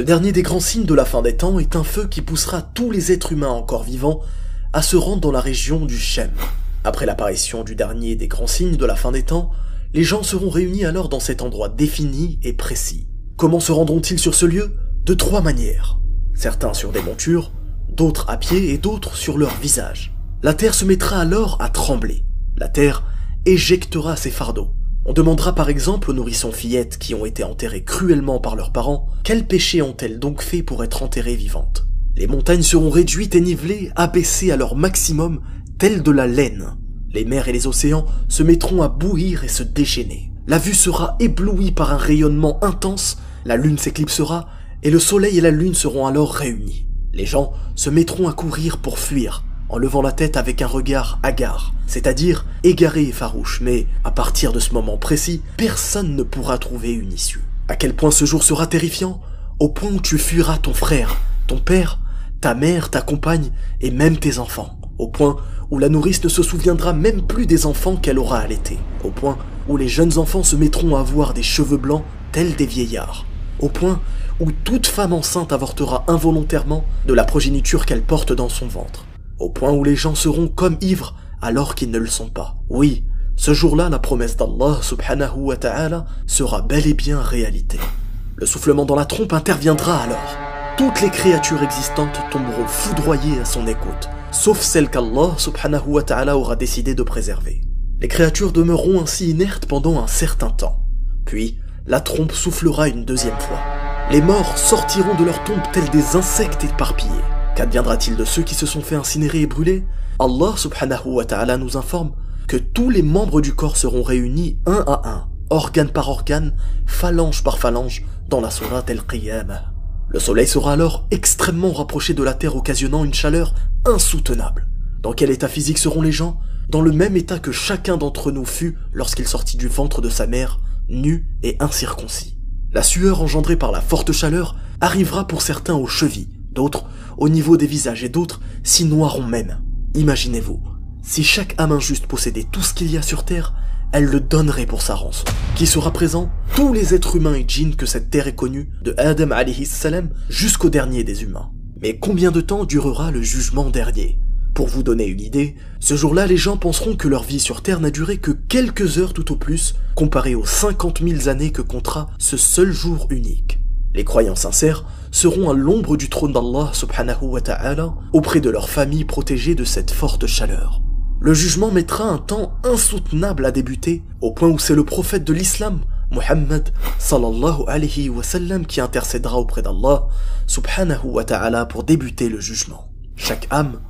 Le dernier des grands signes de la fin des temps est un feu qui poussera tous les êtres humains encore vivants à se rendre dans la région du Shem. Après l'apparition du dernier des grands signes de la fin des temps, les gens seront réunis alors dans cet endroit défini et précis. Comment se rendront-ils sur ce lieu? De trois manières. Certains sur des montures, d'autres à pied et d'autres sur leur visage. La terre se mettra alors à trembler. La terre éjectera ses fardeaux. On demandera par exemple aux nourrissons fillettes qui ont été enterrées cruellement par leurs parents, quel péché ont-elles donc fait pour être enterrées vivantes? Les montagnes seront réduites et nivelées, abaissées à leur maximum, telles de la laine. Les mers et les océans se mettront à bouillir et se déchaîner. La vue sera éblouie par un rayonnement intense, la lune s'éclipsera, et le soleil et la lune seront alors réunis. Les gens se mettront à courir pour fuir, en levant la tête avec un regard hagard, c'est-à-dire égaré et farouche, mais à partir de ce moment précis, personne ne pourra trouver une issue. À quel point ce jour sera terrifiant Au point où tu fuiras ton frère, ton père, ta mère, ta compagne et même tes enfants. Au point où la nourrice ne se souviendra même plus des enfants qu'elle aura allaités. Au point où les jeunes enfants se mettront à avoir des cheveux blancs tels des vieillards. Au point où toute femme enceinte avortera involontairement de la progéniture qu'elle porte dans son ventre au point où les gens seront comme ivres alors qu'ils ne le sont pas. Oui, ce jour-là, la promesse d'Allah subhanahu wa ta'ala sera bel et bien réalité. Le soufflement dans la trompe interviendra alors. Toutes les créatures existantes tomberont foudroyées à son écoute, sauf celles qu'Allah subhanahu wa ta'ala aura décidé de préserver. Les créatures demeureront ainsi inertes pendant un certain temps. Puis, la trompe soufflera une deuxième fois. Les morts sortiront de leur tombe tels des insectes éparpillés. Qu'adviendra-t-il de ceux qui se sont fait incinérer et brûler Allah subhanahu wa ta'ala nous informe que tous les membres du corps seront réunis un à un, organe par organe, phalange par phalange, dans la sourate al-Qiyamah. Le soleil sera alors extrêmement rapproché de la terre occasionnant une chaleur insoutenable. Dans quel état physique seront les gens? Dans le même état que chacun d'entre nous fut lorsqu'il sortit du ventre de sa mère, nu et incirconcis. La sueur engendrée par la forte chaleur arrivera pour certains aux chevilles, d'autres au niveau des visages et d'autres s'y noieront même. Imaginez-vous, si chaque âme injuste possédait tout ce qu'il y a sur Terre, elle le donnerait pour sa rançon. Qui sera présent Tous les êtres humains et djinns que cette terre est connue, de Adam alayhi salam jusqu'au dernier des humains. Mais combien de temps durera le jugement dernier? Pour vous donner une idée, ce jour-là, les gens penseront que leur vie sur Terre n'a duré que quelques heures tout au plus, comparé aux 50 000 années que comptera ce seul jour unique. Les croyants sincères seront à l'ombre du trône d'Allah subhanahu wa ta'ala auprès de leur famille protégée de cette forte chaleur. Le jugement mettra un temps insoutenable à débuter au point où c'est le prophète de l'islam, Muhammad sallallahu alayhi wa sallam qui intercédera auprès d'Allah subhanahu wa ta'ala pour débuter le jugement. Chaque âme,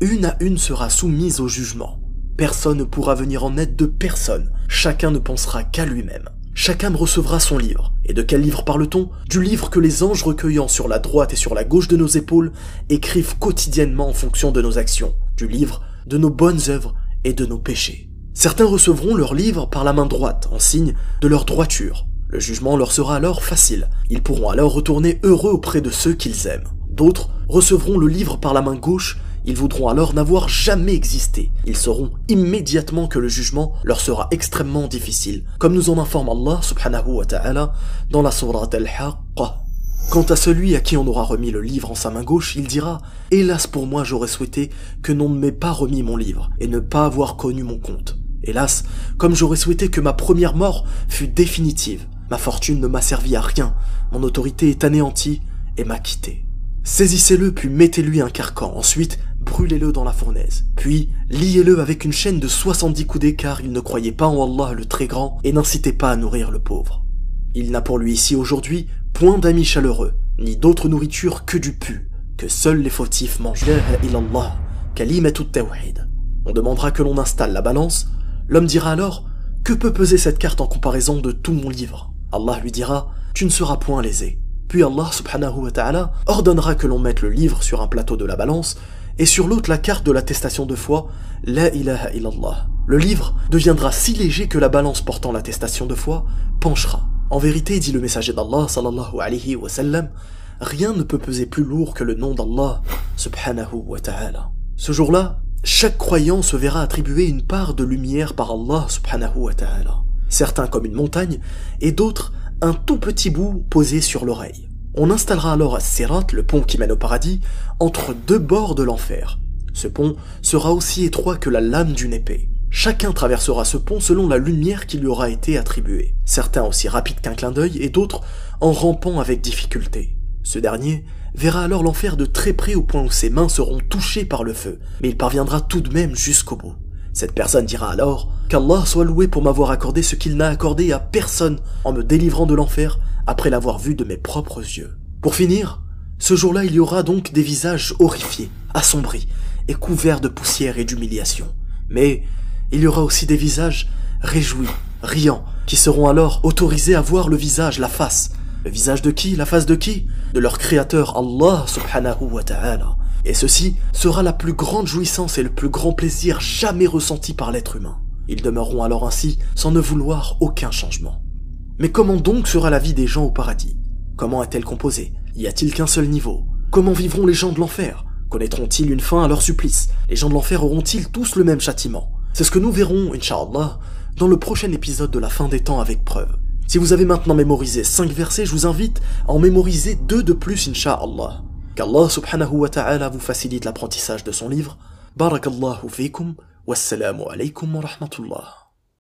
une à une sera soumise au jugement. Personne ne pourra venir en aide de personne, chacun ne pensera qu'à lui-même. Âme recevra son livre. Et de quel livre parle-t-on? Du livre que les anges recueillant sur la droite et sur la gauche de nos épaules écrivent quotidiennement en fonction de nos actions. Du livre de nos bonnes œuvres et de nos péchés. Certains recevront leur livre par la main droite, en signe de leur droiture. Le jugement leur sera alors facile. Ils pourront alors retourner heureux auprès de ceux qu'ils aiment. D'autres recevront le livre par la main gauche ils voudront alors n'avoir jamais existé. Ils sauront immédiatement que le jugement leur sera extrêmement difficile, comme nous en informe Allah subhanahu wa ta'ala dans la sourate Al-Haqqa. Quant à celui à qui on aura remis le livre en sa main gauche, il dira « Hélas pour moi j'aurais souhaité que l'on ne m'ait pas remis mon livre et ne pas avoir connu mon compte. Hélas, comme j'aurais souhaité que ma première mort fût définitive, ma fortune ne m'a servi à rien, mon autorité est anéantie et m'a quitté. Saisissez-le puis mettez-lui un carcan, ensuite brûlez-le dans la fournaise. Puis, liez-le avec une chaîne de 70 coudées car il ne croyait pas en Allah le très grand et n'incitait pas à nourrir le pauvre. Il n'a pour lui ici aujourd'hui point d'amis chaleureux, ni d'autre nourriture que du pu, que seuls les fautifs mangent. illallah, tawhid. On demandera que l'on installe la balance, l'homme dira alors, que peut peser cette carte en comparaison de tout mon livre? Allah lui dira, tu ne seras point lésé. Puis Allah subhanahu wa ta'ala ordonnera que l'on mette le livre sur un plateau de la balance et sur l'autre la carte de l'attestation de foi, La ilaha illallah. Le livre deviendra si léger que la balance portant l'attestation de foi penchera. En vérité, dit le messager d'Allah sallallahu alayhi wa sallam, rien ne peut peser plus lourd que le nom d'Allah subhanahu wa ta'ala. Ce jour-là, chaque croyant se verra attribuer une part de lumière par Allah subhanahu wa ta'ala. Certains comme une montagne et d'autres un tout petit bout posé sur l'oreille. On installera alors à Sirat, le pont qui mène au paradis, entre deux bords de l'enfer. Ce pont sera aussi étroit que la lame d'une épée. Chacun traversera ce pont selon la lumière qui lui aura été attribuée, certains aussi rapides qu'un clin d'œil et d'autres en rampant avec difficulté. Ce dernier verra alors l'enfer de très près au point où ses mains seront touchées par le feu, mais il parviendra tout de même jusqu'au bout. Cette personne dira alors qu'Allah soit loué pour m'avoir accordé ce qu'il n'a accordé à personne en me délivrant de l'enfer après l'avoir vu de mes propres yeux. Pour finir, ce jour-là il y aura donc des visages horrifiés, assombris et couverts de poussière et d'humiliation. Mais il y aura aussi des visages réjouis, riants, qui seront alors autorisés à voir le visage, la face. Le visage de qui La face de qui? De leur créateur Allah subhanahu wa ta'ala. Et ceci sera la plus grande jouissance et le plus grand plaisir jamais ressenti par l'être humain. Ils demeureront alors ainsi sans ne vouloir aucun changement. Mais comment donc sera la vie des gens au paradis? Comment est-elle composée? Y a-t-il qu'un seul niveau? Comment vivront les gens de l'enfer? Connaîtront-ils une fin à leur supplice? Les gens de l'enfer auront-ils tous le même châtiment? C'est ce que nous verrons, Inch'Allah, dans le prochain épisode de la fin des temps avec preuve. Si vous avez maintenant mémorisé 5 versets, je vous invite à en mémoriser 2 de plus, Inch'Allah. Qu'Allah subhanahu wa ta'ala vous facilite l'apprentissage de son livre. Barakallahu fikum, wassalamu alaykum wa rahmatullah.